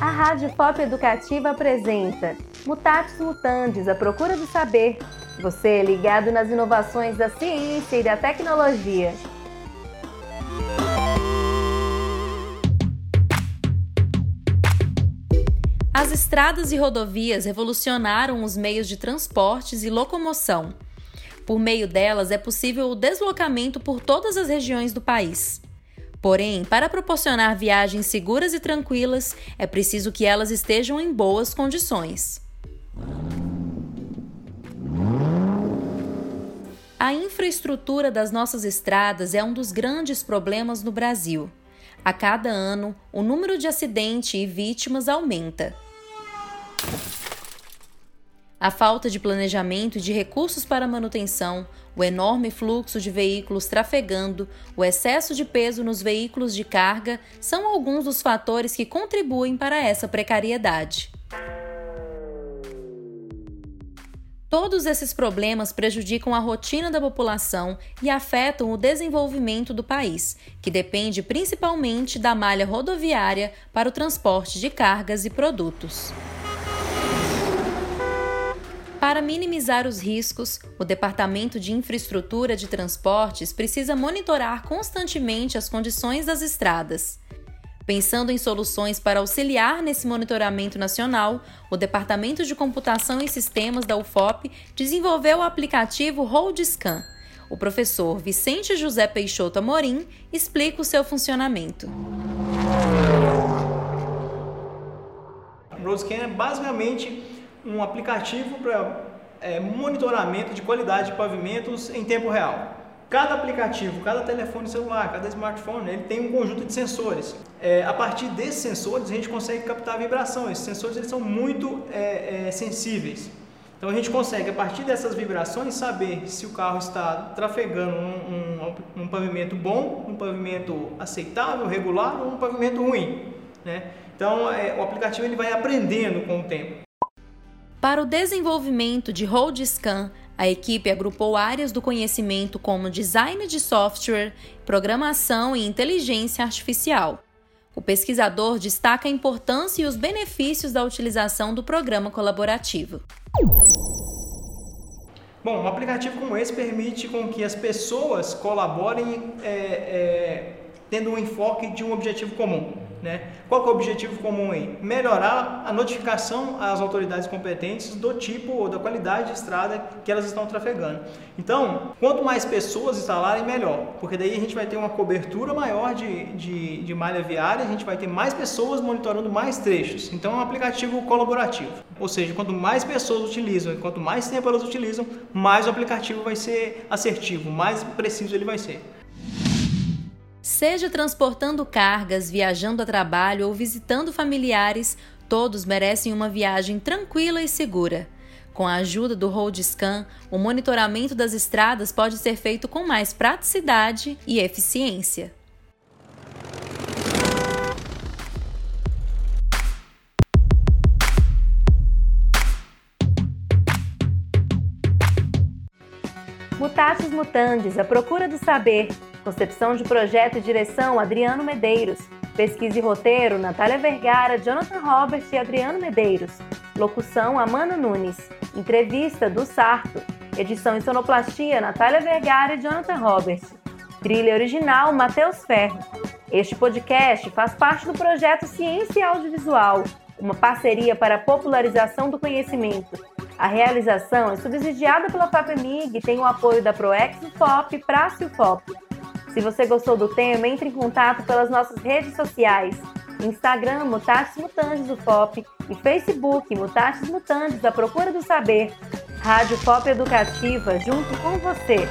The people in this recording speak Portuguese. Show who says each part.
Speaker 1: A Rádio Pop Educativa apresenta Mutatis Mutandis, a procura do saber. Você é ligado nas inovações da ciência e da tecnologia. As estradas e rodovias revolucionaram os meios de transportes e locomoção. Por meio delas é possível o deslocamento por todas as regiões do país. Porém, para proporcionar viagens seguras e tranquilas, é preciso que elas estejam em boas condições. A infraestrutura das nossas estradas é um dos grandes problemas no Brasil. A cada ano, o número de acidentes e vítimas aumenta. A falta de planejamento e de recursos para manutenção, o enorme fluxo de veículos trafegando, o excesso de peso nos veículos de carga são alguns dos fatores que contribuem para essa precariedade. Todos esses problemas prejudicam a rotina da população e afetam o desenvolvimento do país, que depende principalmente da malha rodoviária para o transporte de cargas e produtos. Para minimizar os riscos, o Departamento de Infraestrutura de Transportes precisa monitorar constantemente as condições das estradas. Pensando em soluções para auxiliar nesse monitoramento nacional, o Departamento de Computação e Sistemas da UFOP desenvolveu o aplicativo RoadScan. O professor Vicente José Peixoto Amorim explica o seu funcionamento.
Speaker 2: RoadScan é basicamente um aplicativo para é, monitoramento de qualidade de pavimentos em tempo real. Cada aplicativo, cada telefone celular, cada smartphone, ele tem um conjunto de sensores. É, a partir desses sensores, a gente consegue captar a vibração. Esses sensores eles são muito é, é, sensíveis. Então a gente consegue, a partir dessas vibrações, saber se o carro está trafegando um, pavimento bom, um pavimento aceitável, regular ou um pavimento ruim. Né? Então é, o aplicativo ele vai aprendendo com o tempo.
Speaker 1: Para o desenvolvimento de RoadScan, a equipe agrupou áreas do conhecimento como design de software, programação e inteligência artificial. O pesquisador destaca a importância e os benefícios da utilização do programa colaborativo.
Speaker 2: Bom, um aplicativo como esse permite com que as pessoas colaborem é, é, tendo um enfoque de um objetivo comum. Né? Qual é o objetivo comum aí? Melhorar a notificação às autoridades competentes do tipo ou da qualidade de estrada que elas estão trafegando. Então, quanto mais pessoas instalarem, melhor, porque daí a gente vai ter uma cobertura maior de, de, de malha viária, a gente vai ter mais pessoas monitorando mais trechos. Então, é um aplicativo colaborativo. Ou seja, quanto mais pessoas utilizam e quanto mais tempo elas utilizam, mais o aplicativo vai ser assertivo, mais preciso ele vai ser.
Speaker 1: Seja transportando cargas, viajando a trabalho ou visitando familiares, todos merecem uma viagem tranquila e segura. Com a ajuda do RoadScan, o monitoramento das estradas pode ser feito com mais praticidade e eficiência. Mutatis Mutandis, a procura do saber. Concepção de projeto e direção, Adriano Medeiros. Pesquisa e roteiro, Natália Vergara, Jonathan Robert e Adriano Medeiros. Locução, Amanda Nunes. Entrevista, do Sarto. Edição e sonoplastia, Natália Vergara e Jonathan Robert. Trilha original, Matheus Ferro. Este podcast faz parte do projeto Ciência Audiovisual, uma parceria para a popularização do conhecimento a realização é subsidiada pela FAPEMIG e tem o apoio da ProEx FOP, Praça FOP. Se você gostou do tema, entre em contato pelas nossas redes sociais. Instagram, Mutatis Mutandis FOP e Facebook, Mutatis Mutandis, a procura do saber. Rádio FOP Educativa, junto com você.